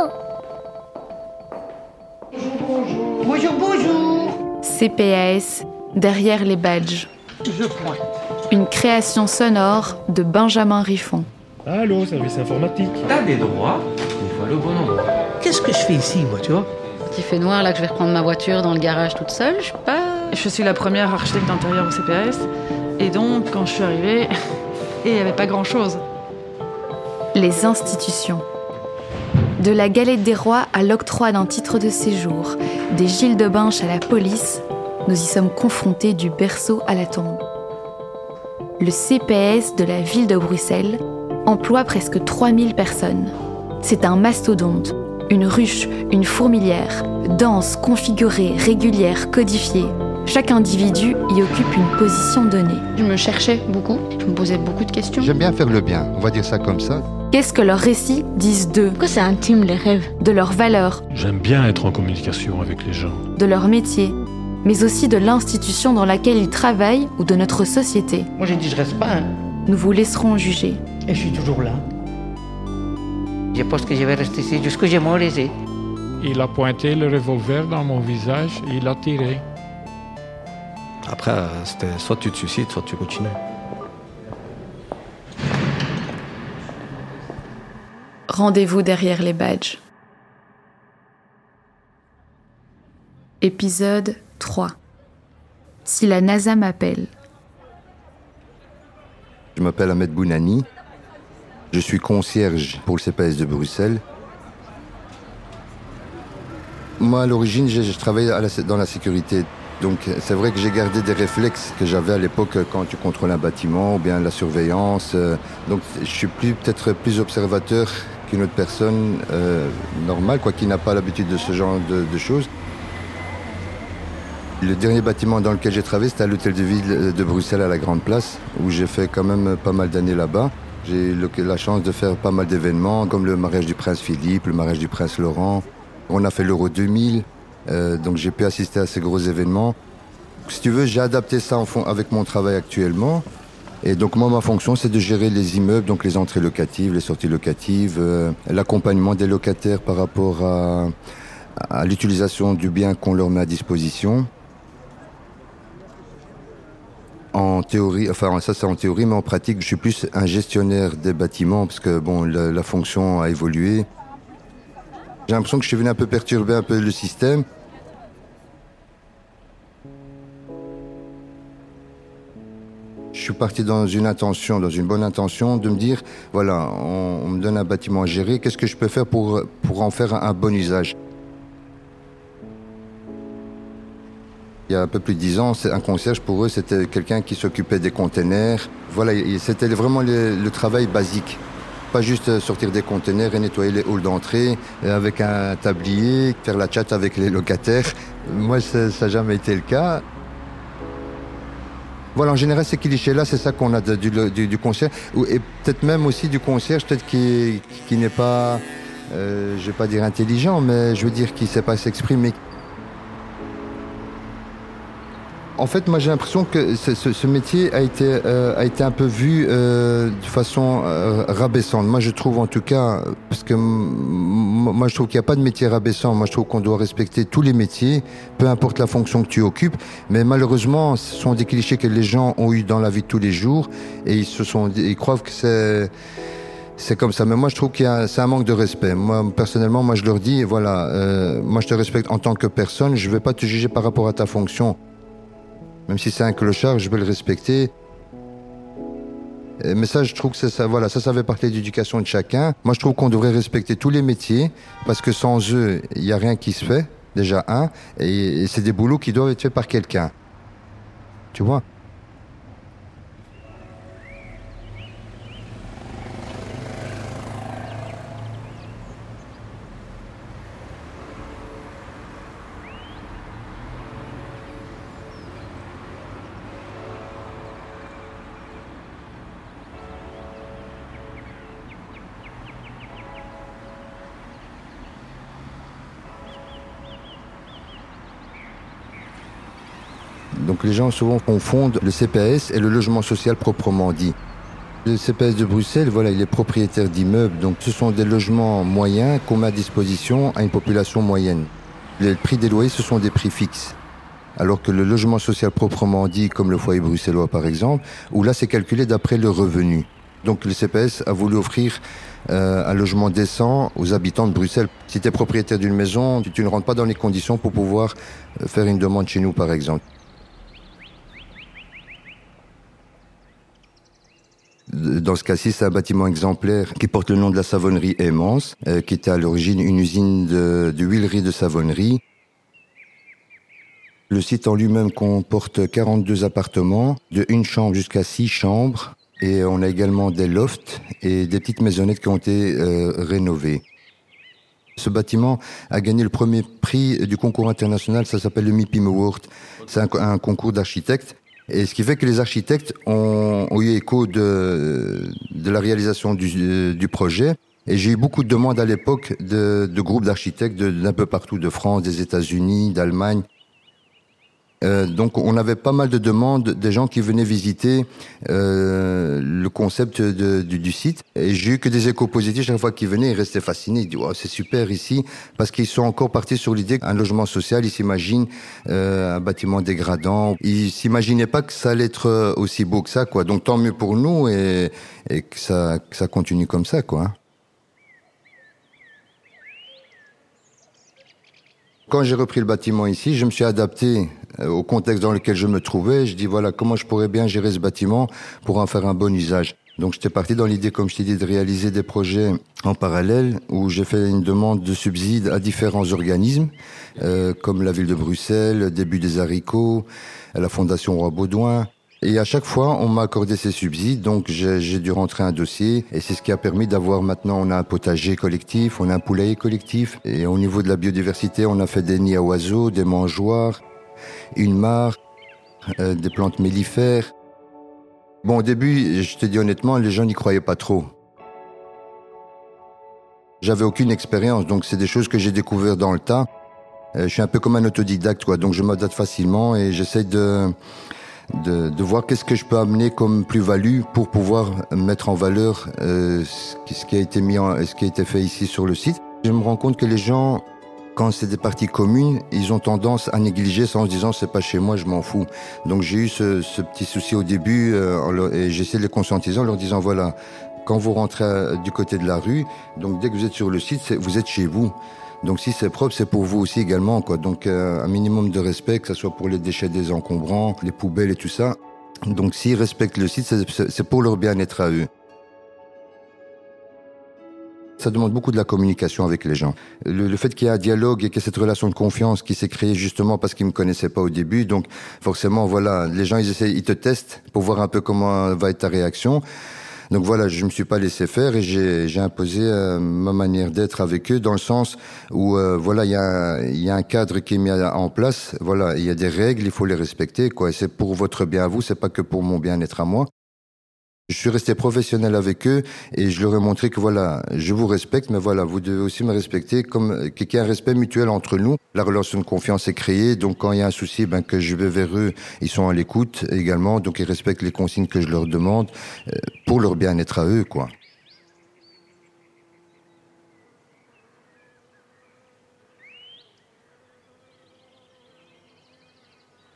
Allô Bonjour, bonjour. CPAS, derrière les badges. Je pointe. Une création sonore de Benjamin Riffon. Allô, service informatique. T'as des droits, il faut aller au bon endroit. Qu'est-ce que je fais ici, moi, tu vois? Petit fait noir là que je vais reprendre ma voiture dans le garage toute seule, je sais pas. Je suis la première architecte d'intérieur au CPAS. Et donc, quand je suis arrivée, il n'y avait pas grand-chose. Les institutions. De la galette des rois à l'octroi d'un titre de séjour, des Gilles de Binche à la police, nous y sommes confrontés du berceau à la tombe. Le CPS de la ville de Bruxelles emploie presque 3000 personnes. C'est un mastodonte, une ruche, une fourmilière, dense, configurée, régulière, codifiée. Chaque individu y occupe une position donnée. Je me cherchais beaucoup, je me posais beaucoup de questions. J'aime bien faire le bien, on va dire ça comme ça. Qu'est-ce que leurs récits disent d'eux, Pourquoi c'est intime les rêves de leurs valeurs, J'aime bien être en communication avec les gens. de leur métier, mais aussi de l'institution dans laquelle ils travaillent ou de notre société Moi, j'ai dit, je reste pas, hein. Nous vous laisserons juger. Et je suis toujours là. Je pense que je vais rester ici jusqu'à ce que je laisser. Il a pointé le revolver dans mon visage et il a tiré. Après, euh, c'était soit tu te suicides, soit tu continues. Rendez-vous derrière les badges. Épisode 3. Si la NASA m'appelle. Je m'appelle Ahmed Bounani. Je suis concierge pour le CPS de Bruxelles. Moi, à l'origine, à la- dans la sécurité. Donc, c'est vrai que j'ai gardé des réflexes que j'avais à l'époque quand tu contrôles un bâtiment ou bien la surveillance. Euh, Donc, je suis peut-être plus observateur qu'une autre personne euh, normale, quoi, qui n'a pas l'habitude de ce genre de, choses. Le dernier bâtiment dans lequel j'ai travaillé, c'était à l'hôtel de ville de Bruxelles à la Grande Place, où j'ai fait quand même pas mal d'années là-bas. J'ai eu la chance de faire pas mal d'événements, comme le mariage du prince Philippe, le mariage du prince Laurent. On a fait l'Euro 2000, euh, donc j'ai pu assister à ces gros événements. Si tu veux, j'ai adapté ça en fond avec mon travail actuellement. Et donc moi, ma fonction, c'est de gérer les immeubles, donc les entrées locatives, les sorties locatives, euh, l'accompagnement des locataires par rapport à, à l'utilisation du bien qu'on leur met à disposition. En théorie, enfin ça c'est en théorie, mais en pratique, je suis plus un gestionnaire des bâtiments parce que bon, la, la fonction a évolué. J'ai l'impression que je suis venu un peu perturber un peu le système. Je suis parti dans une intention, dans une bonne intention, de me dire, voilà, on, me donne un bâtiment à gérer, qu'est-ce que je peux faire pour, pour en faire un, bon usage? Il y a un peu plus de dix ans, c'est un concierge pour eux, c'était quelqu'un qui s'occupait des containers. Voilà, c'était vraiment le, travail basique. Pas juste sortir des containers et nettoyer les halls d'entrée euh, avec un tablier, faire la chatte avec les locataires. Moi, ça n'a jamais été le cas. Voilà, en général, ces clichés-là, c'est ça qu'on a du, du, Et peut-être même aussi du concierge, peut-être qui, qui n'est pas, euh, je vais pas dire intelligent, mais je veux dire qui sait pas s'exprimer. En fait, moi, j'ai l'impression que ce, ce- métier a été, euh, a été un peu vu euh, de façon euh, rabaissante. Moi, je trouve en tout cas, parce que moi, je trouve qu'il n'y a pas de métier rabaissant. Moi, je trouve qu'on doit respecter tous les métiers, peu importe la fonction que tu occupes. Mais malheureusement, ce sont des clichés que les gens ont eu dans la vie de tous les jours et ils se sont, ils croient que c'est c'est comme ça. Mais moi, je trouve qu'il y a, c'est un manque de respect. Moi, personnellement, moi, je leur dis, voilà, euh, moi, je te respecte en tant que personne. Je ne vais pas te juger par rapport à ta fonction. Même si c'est un clochard, je vais le respecter. Mais ça, je trouve que c'est ça, voilà, ça, ça fait partie de de chacun. Moi, je trouve qu'on devrait respecter tous les métiers parce que sans eux, il n'y a rien qui se fait. Déjà un, et, et c'est des boulots qui doivent être faits par quelqu'un. Tu vois? Donc les gens souvent confondent le CPS et le logement social proprement dit. Le CPS de Bruxelles, voilà, il est propriétaire d'immeubles, donc ce sont des logements moyens qu'on met à disposition à une population moyenne. Les prix des loyers, ce sont des prix fixes. Alors que le logement social proprement dit, comme le foyer bruxellois par exemple, où là c'est calculé d'après le revenu. Donc le CPS a voulu offrir euh, un logement décent aux habitants de Bruxelles. Si tu es propriétaire d'une maison, tu ne rentres pas dans les conditions pour pouvoir euh, faire une demande chez nous par exemple. Dans ce cas-ci, c'est un bâtiment exemplaire qui porte le nom de la savonnerie Aimance, euh, qui était à l'origine une usine de, de huilerie de savonnerie. Le site en lui-même comporte 42 appartements, de une chambre jusqu'à six chambres, et on a également des lofts et des petites maisonnettes qui ont été euh, rénovées. Ce bâtiment a gagné le premier prix du concours international, ça s'appelle le MIPIM Award. C'est un, un concours d'architectes et ce qui fait que les architectes ont, eu écho de, la réalisation du, du projet. Et j'ai eu beaucoup de demandes à l'époque de, de groupes d'architectes d'un peu partout, de France, des États-Unis, d'Allemagne. Euh, donc on avait pas mal de demandes des gens qui venaient visiter euh, le concept du, site. Et j'ai eu que des échos positifs chaque fois qu'ils venaient ils restaient fascinés. Ils disaient oh, c'est super ici parce qu'ils sont encore partis sur l'idée qu'un logement social ils s'imaginent euh, un bâtiment dégradant. Ils s'imaginaient pas que ça allait être euh, aussi beau que ça quoi. Donc tant mieux pour nous et, et que ça que ça continue comme ça quoi Quand j'ai repris le bâtiment ici, je me suis adapté au contexte dans lequel je me trouvais. Je dis voilà comment je pourrais bien gérer ce bâtiment pour en faire un bon usage. Donc j'étais parti dans l'idée, comme je t'ai dit, de réaliser des projets en parallèle où j'ai fait une demande de subsides à différents organismes, euh, comme la ville de Bruxelles, Début des haricots, la Fondation Roi Baudouin, et à chaque fois, on m'a accordé ces subsides, donc j'ai dû rentrer un dossier. Et c'est ce qui a permis d'avoir maintenant, on a un potager collectif, on a un poulailler collectif. Et au niveau de la biodiversité, on a fait des nids à oiseaux, des mangeoires, une mare, euh, des plantes mellifères. Bon, au début, je te dis honnêtement, les gens n'y croyaient pas trop. J'avais aucune expérience, donc c'est des choses que j'ai découvert dans le tas. Euh, je suis un peu comme un autodidacte, quoi. Donc je m'adapte facilement et j'essaie de de, voir qu'est-ce que je peux amener comme plus-value pour pouvoir mettre en valeur euh, ce qui a été mis en, ce qui a été fait ici sur le site. Je me rends compte que les gens, quand c'est des parties communes, ils ont tendance à négliger ça en se disant c'est pas chez moi, je m'en fous. Donc j'ai eu ce, ce, petit souci au début euh, et j'essaie de les conscientiser en leur disant voilà, quand vous rentrez euh, du côté de la rue, donc dès que vous êtes sur le site, vous êtes chez vous. Donc si c'est propre, c'est pour vous aussi également. Quoi. Donc euh, un minimum de respect, que ce soit pour les déchets des encombrants, les poubelles et tout ça. Donc s'ils respectent le site, c'est pour leur bien-être à eux. Ça demande beaucoup de la communication avec les gens. Le, le fait qu'il y ait un dialogue et qu'il y ait cette relation de confiance qui s'est créée justement parce qu'ils me connaissaient pas au début. Donc forcément, voilà, les gens ils essaient, ils te testent pour voir un peu comment va être ta réaction. Donc voilà, je me suis pas laissé faire et j'ai imposé euh, ma manière d'être avec eux dans le sens où euh, voilà, il y a, y a un cadre qui est mis en place. Voilà, il y a des règles, il faut les respecter. Quoi, c'est pour votre bien à vous, c'est pas que pour mon bien-être à moi. Je suis resté professionnel avec eux et je leur ai montré que voilà, je vous respecte, mais voilà, vous devez aussi me respecter comme qu'il y ait un respect mutuel entre nous. La relation de confiance est créée, donc quand il y a un souci, ben que je vais vers eux, ils sont à l'écoute également, donc ils respectent les consignes que je leur demande euh, pour leur bien-être à eux, quoi.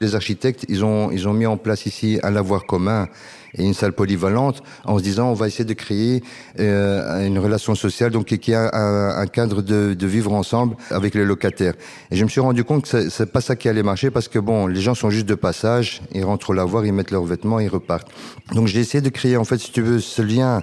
Les architectes, ils ont, ils ont mis en place ici un lavoir commun et une salle polyvalente en se disant on va essayer de créer euh, une relation sociale donc qui a un, cadre de, de, vivre ensemble avec les locataires. Et je me suis rendu compte que c'est pas ça qui allait marcher parce que bon, les gens sont juste de passage, ils rentrent au lavoir, ils mettent leurs vêtements, ils repartent. Donc j'ai essayé de créer en fait, si tu veux, ce lien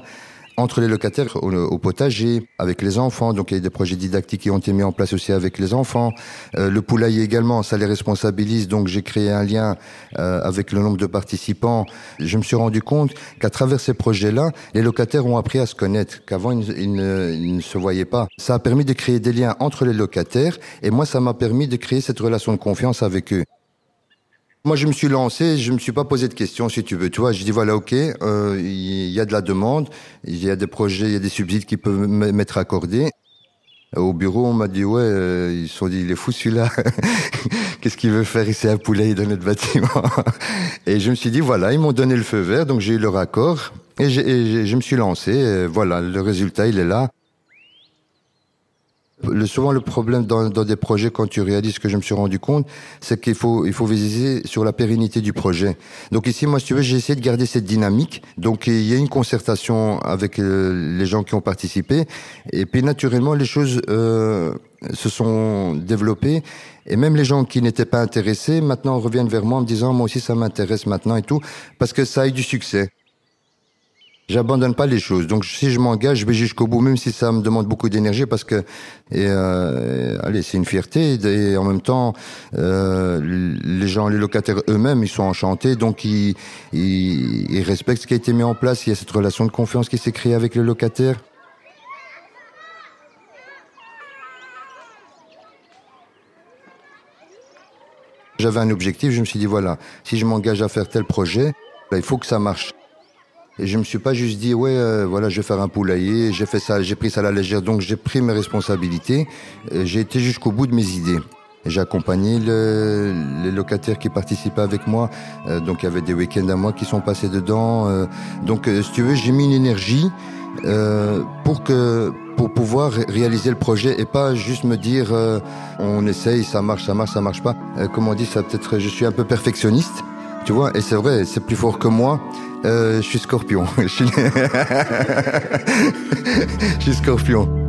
entre les locataires au, potager, avec les enfants. Donc il y a des projets didactiques qui ont été mis en place aussi avec les enfants. Euh, le poulailler également, ça les responsabilise. Donc j'ai créé un lien euh, avec le nombre de participants. Je me suis rendu compte qu'à travers ces projets-là, les locataires ont appris à se connaître, qu'avant ils, ne, ils ne se voyaient pas. Ça a permis de créer des liens entre les locataires et moi ça m'a permis de créer cette relation de confiance avec eux. Moi, je me suis lancé, je me suis pas posé de questions, si tu veux. Tu vois, je dis voilà, ok, il euh, y a de la demande, il y a des projets, il y a des subsides qui peuvent m'être accordés. Au bureau, on m'a dit ouais, euh, ils se sont dit il est fou celui-là. Qu'est-ce qu'il veut faire ici un poulet dans notre bâtiment? Et je me suis dit voilà, ils m'ont donné le feu vert, donc j'ai eu leur accord. Et, je me suis lancé. voilà, le résultat, il est là. Le, souvent, le problème dans, dans, des projets, quand tu réalises ce que je me suis rendu compte, c'est qu'il faut, il faut viser sur la pérennité du projet. Donc ici, moi, si tu veux, j'ai essayé de garder cette dynamique. Donc il y a une concertation avec euh, les gens qui ont participé. Et puis, naturellement, les choses euh, se sont développées. Et même les gens qui n'étaient pas intéressés, maintenant reviennent vers moi en me disant, moi aussi, ça m'intéresse maintenant et tout, parce que ça a eu du succès j'abandonne pas les choses. Donc si je m'engage, je vais jusqu'au bout, même si ça me demande beaucoup d'énergie, parce que euh, allez, c'est une fierté. Et en même temps, euh, les gens, les locataires eux-mêmes, ils sont enchantés, donc ils, ils, ils, respectent ce qui a été mis en place. Il y a cette relation de confiance qui s'est créée avec les locataires. J'avais un objectif, je me suis dit voilà, si je m'engage à faire tel projet, il faut que ça marche. Et je me suis pas juste dit ouais euh, voilà je vais faire un poulailler, j'ai fait ça, j'ai pris ça à la légère, donc j'ai pris mes responsabilités. J'ai été jusqu'au bout de mes idées. J'ai accompagné le, les locataires qui participaient avec moi. Euh, donc il y avait des week-ends à moi qui sont passés dedans. Euh, donc si tu veux, j'ai mis une énergie pour que pour pouvoir réaliser le projet et pas juste me dire on essaye, ça marche, ça marche, ça marche pas. comme on dit, ça peut-être je suis un peu perfectionniste. Tu vois, et c'est vrai, c'est plus fort que moi. Euh, je suis scorpion. je suis scorpion.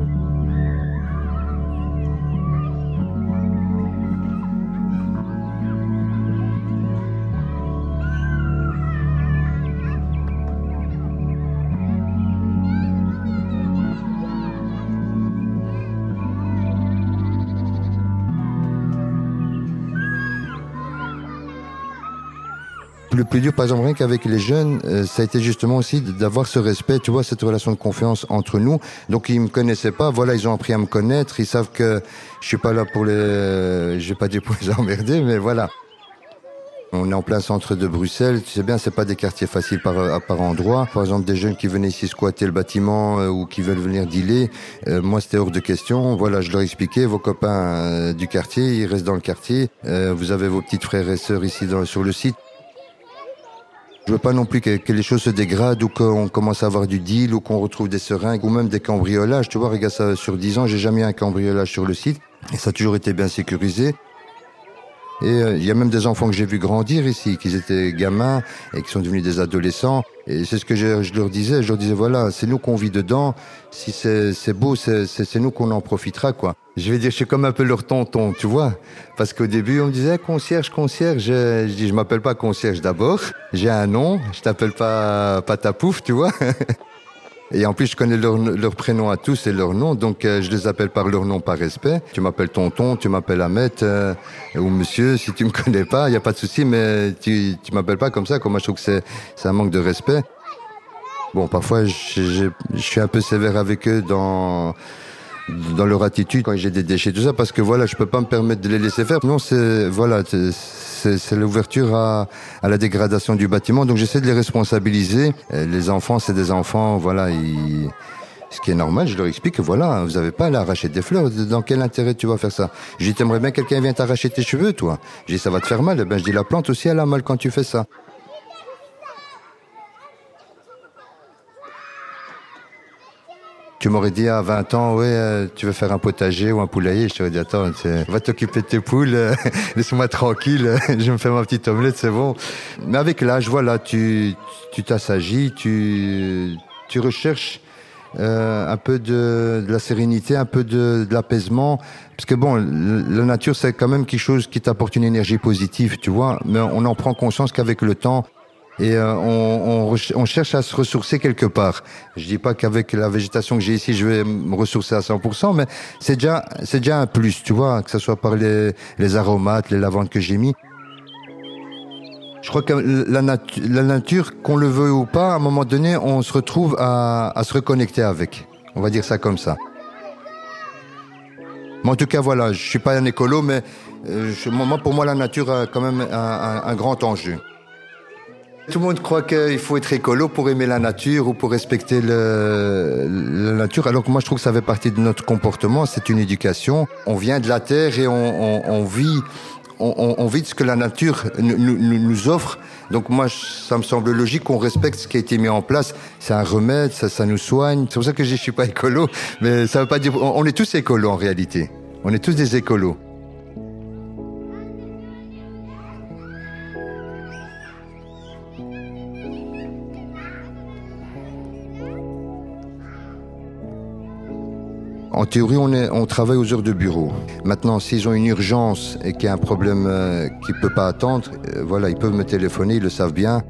Le plus dur, par exemple, rien qu'avec les jeunes, euh, ça a été justement aussi d'avoir ce respect, tu vois, cette relation de confiance entre nous. Donc ils me connaissaient pas, voilà, ils ont appris à me connaître, ils savent que je suis pas là pour les, je pas dire pour les emmerder, mais voilà. On est en plein centre de Bruxelles. Tu sais bien, c'est pas des quartiers faciles par, à par endroit. Par exemple, des jeunes qui venaient ici squatter le bâtiment euh, ou qui veulent venir dealer. Euh, moi, c'était hors de question. Voilà, je leur expliquais, vos copains du quartier, ils restent dans le quartier. vous avez vos petites frères et sœurs ici dans, sur le site. Je veux pas non plus que, les choses se dégradent ou qu'on commence à avoir du deal ou qu'on retrouve des seringues ou même des cambriolages. Tu vois, regarde ça, sur 10 ans, j'ai jamais eu un cambriolage sur le site et ça a toujours été bien sécurisé. Et euh, il y a même des enfants que j'ai vu grandir ici, qui étaient gamins et qui sont devenus des adolescents. Et c'est ce que je, je, leur disais. Je leur disais, voilà, c'est nous qu'on vit dedans. Si c'est beau, c'est nous qu'on en profitera, quoi. Je vais dire, je suis comme un peu leur tonton, tu vois. Parce qu'au début, on me disait, concierge, concierge. Je, je dis, je m'appelle pas concierge d'abord. J'ai un nom. Je t'appelle pas Patapouf, tu vois. Et en plus, je connais leur, leur prénom à tous et leur nom, donc euh, je les appelle par leur nom par respect. Tu m'appelles tonton, tu m'appelles Ahmed euh, ou monsieur. Si tu me connais pas, il y a pas de souci, mais tu tu m'appelles pas comme ça. Comme je trouve que c'est un manque de respect. Bon, parfois, je, je suis un peu sévère avec eux dans dans leur attitude quand j'ai des déchets, tout ça, parce que voilà, je peux pas me permettre de les laisser faire. Non, c'est voilà, l'ouverture à, la dégradation du bâtiment. Donc j'essaie de les responsabiliser. Les enfants, c'est des enfants, voilà, ce qui est normal, je leur explique que voilà, vous avez pas à l'arracher des fleurs. Dans quel intérêt tu vas faire ça? J'ai dit, t'aimerais bien quelqu'un vienne t'arracher tes cheveux, toi? J'ai dit, ça va te faire mal. Eh ben, je dis, la plante aussi, elle a mal quand tu fais ça. Tu m'aurais dit à 20 ans, ouais, euh, tu veux faire un potager ou un poulailler. Je t'aurais dit, attends, va t'occuper de tes poules, euh, laisse-moi tranquille, je me fais ma petite omelette, c'est bon. Mais avec l'âge, voilà, tu tu t'assagis, tu tu recherches euh, un peu de, de, la sérénité, un peu de, de l'apaisement, parce que bon, la nature c'est quand même quelque chose qui t'apporte une énergie positive, tu vois. Mais on en prend conscience qu'avec le temps, et euh, on, cherche à se ressourcer quelque part. Je dis pas qu'avec la végétation que j'ai ici, je vais me ressourcer à 100%, mais c'est déjà, un plus, tu vois, que ce soit par les, les aromates, les lavandes que j'ai mis. Je crois que la, natu la nature, qu'on le veut ou pas, à un moment donné, on se retrouve à, se reconnecter avec. On va dire ça comme ça. Mais en tout cas, voilà, je suis pas un écolo, mais euh, pour moi, la nature a quand même un grand enjeu. Tout le monde croit qu'il faut être écolo pour aimer la nature ou pour respecter le, la nature, alors que moi je trouve que ça fait partie de notre comportement, c'est une éducation. On vient de la terre et on, on, on vit on, on, vit ce que la nature nous, nous, nous offre. Donc moi, ça me semble logique qu'on respecte ce qui a été mis en place. C'est un remède, ça, ça nous soigne. C'est pour ça que je suis pas écolo, mais ça veut pas dire. On, on est tous écolos en réalité. On est tous des écolos. En théorie, on, travaille aux heures de bureau. Maintenant, s'ils ont une urgence et qu'il y a un problème euh, qui ne peut pas attendre, euh, voilà, ils peuvent me téléphoner, ils le savent bien.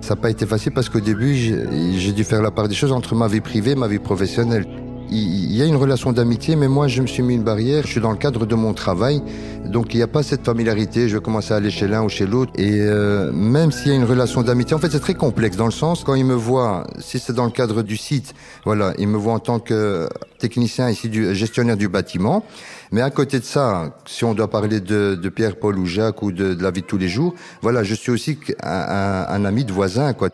Ça n'a pas été facile parce qu'au début, j'ai dû faire la part des choses entre ma vie privée et ma vie professionnelle. Il y a une relation d'amitié, mais moi, je me suis mis une barrière. Je suis dans le cadre de mon travail, donc il n'y a pas cette familiarité. Je vais commencer à aller chez l'un ou chez l'autre. Et euh, même s'il y a une relation d'amitié, en fait, c'est très complexe dans le sens quand il me voit, si c'est dans le cadre du site, voilà, il me voit en tant que technicien ici, du gestionnaire du bâtiment. Mais à côté de ça, si on doit parler de, de Pierre, Paul ou Jacques ou de, de la vie de tous les jours, voilà, je suis aussi un, un, un ami de voisin, quoi.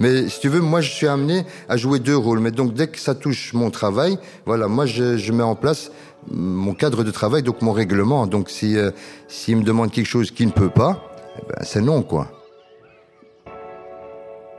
Mais si tu veux, moi je suis amené à jouer deux rôles. Mais donc dès que ça touche mon travail, voilà, moi je, je mets en place mon cadre de travail, donc mon règlement. Donc si euh, s'il me demande quelque chose qu'il ne peut pas, eh ben, c'est non quoi.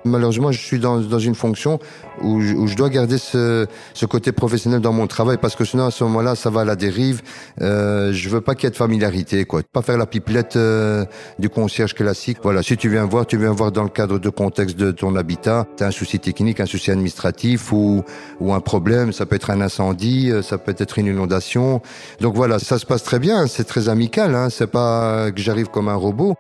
Malheureusement, je suis dans, dans une fonction où je, où je dois garder ce, ce côté professionnel dans mon travail parce que sinon à ce moment-là, ça va à la dérive. Euh, je veux pas qu'il y ait de familiarité, quoi. Pas faire la pipelette euh, du concierge classique. Voilà, si tu viens voir, tu viens voir dans le cadre de contexte de ton habitat. T'as un souci technique, un souci administratif ou ou un problème. Ça peut être un incendie, euh, ça peut être une inondation. Donc voilà, ça se passe très bien. C'est très amical. Hein. C'est pas que j'arrive comme un robot.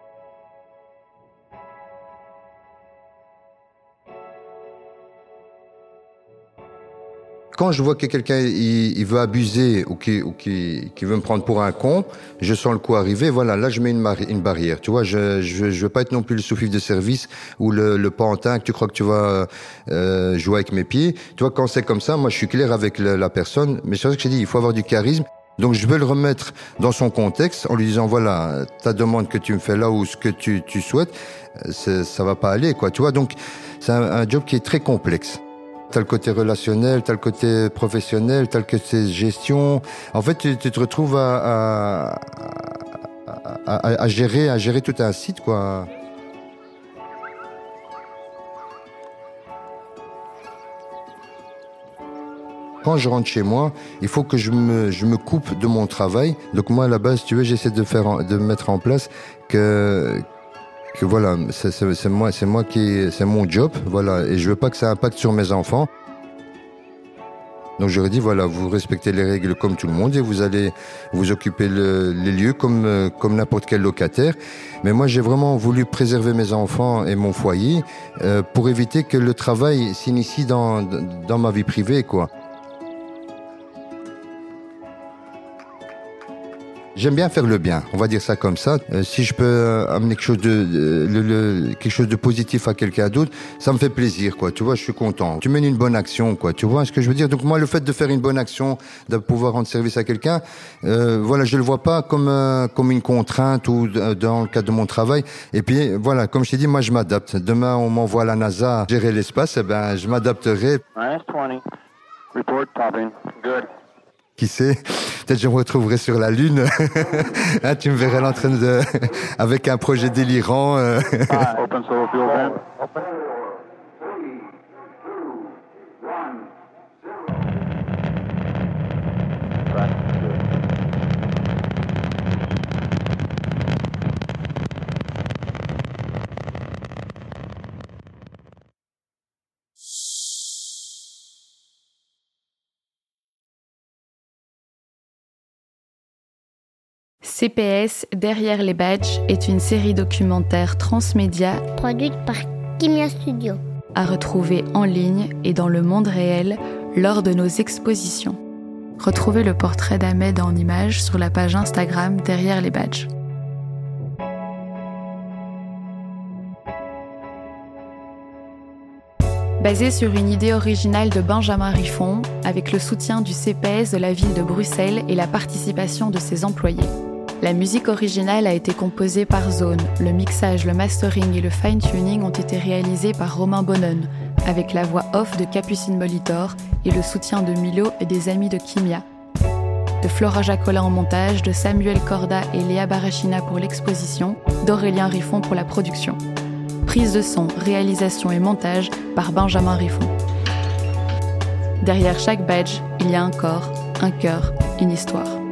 Quand je vois que quelqu'un il, il veut abuser ou qui, ou qui, qui veut me prendre pour un con, je sens le coup arriver. Voilà, là je mets une, barrière. Tu vois, je, je je veux pas être non plus le sous de service ou le, le pantin que tu crois que tu vas euh, jouer avec mes pieds. Tu vois, quand c'est comme ça, moi je suis clair avec la personne. Mais c'est vrai que je dis, il faut avoir du charisme. Donc je veux le remettre dans son contexte en lui disant voilà ta demande que tu me fais là ou ce que tu, tu souhaites, euh, ça va pas aller quoi. Tu vois donc c'est un, un job qui est très complexe. T'as le côté relationnel, t'as le côté professionnel, t'as le côté gestion. En fait, tu, te retrouves à, à, gérer, à gérer tout un site, quoi. Quand je rentre chez moi, il faut que je me, je me coupe de mon travail. Donc moi, à la base, tu veux, j'essaie de faire, de mettre en place que que voilà, c'est moi, c'est moi qui, c'est mon job, voilà, et je veux pas que ça impacte sur mes enfants. Donc j'aurais dit voilà, vous respectez les règles comme tout le monde et vous allez vous occuper le- les lieux comme comme n'importe quel locataire. Mais moi j'ai vraiment voulu préserver mes enfants et mon foyer euh, pour éviter que le travail s'initie dans dans ma vie privée quoi. J'aime bien faire le bien, on va dire ça comme ça. Euh, si je peux euh, amener quelque chose de, de- le- le- quelque chose de positif à quelqu'un d'autre, ça me fait plaisir, quoi. Tu vois, je suis content. Tu mènes une bonne action, quoi. Tu vois ce que je veux dire? Donc moi, le fait de faire une bonne action, de pouvoir rendre service à quelqu'un, euh, voilà, je le vois pas comme euh, comme une contrainte ou de- dans le cadre de mon travail. Et puis voilà, comme je t'ai dit, moi, je m'adapte. Demain, on m'envoie à la NASA gérer l'espace, eh ben, je m'adapterai. Minus 20. Report popping. Good. Qui sait Peut-être je me retrouverai sur la Lune. Hein, tu me verrais en train de, avec un projet délirant. CPS Derrière les badges est une série documentaire transmédia Produite par Kimia Studio. à retrouver en ligne et dans le monde réel lors de nos expositions. Retrouvez le portrait d'Ahmed en images sur la page Instagram Derrière les badges. Basé sur une idée originale de Benjamin Riffon, avec le soutien du CPS de la ville de Bruxelles et la participation de ses employés. La musique originale a été composée par Zone. Le mixage, le mastering et le fine-tuning ont été réalisés par Romain Bonnon, avec la voix off de Capucine Molitor et le soutien de Milo et des amis de Kimia. de Flora Jacolin en montage, de Samuel Corda et Léa Barachina pour l'exposition, d'Aurélien Riffon pour la production. Prise de son, réalisation et montage par Benjamin Riffon. Derrière chaque badge, il y a un corps, un cœur, une histoire.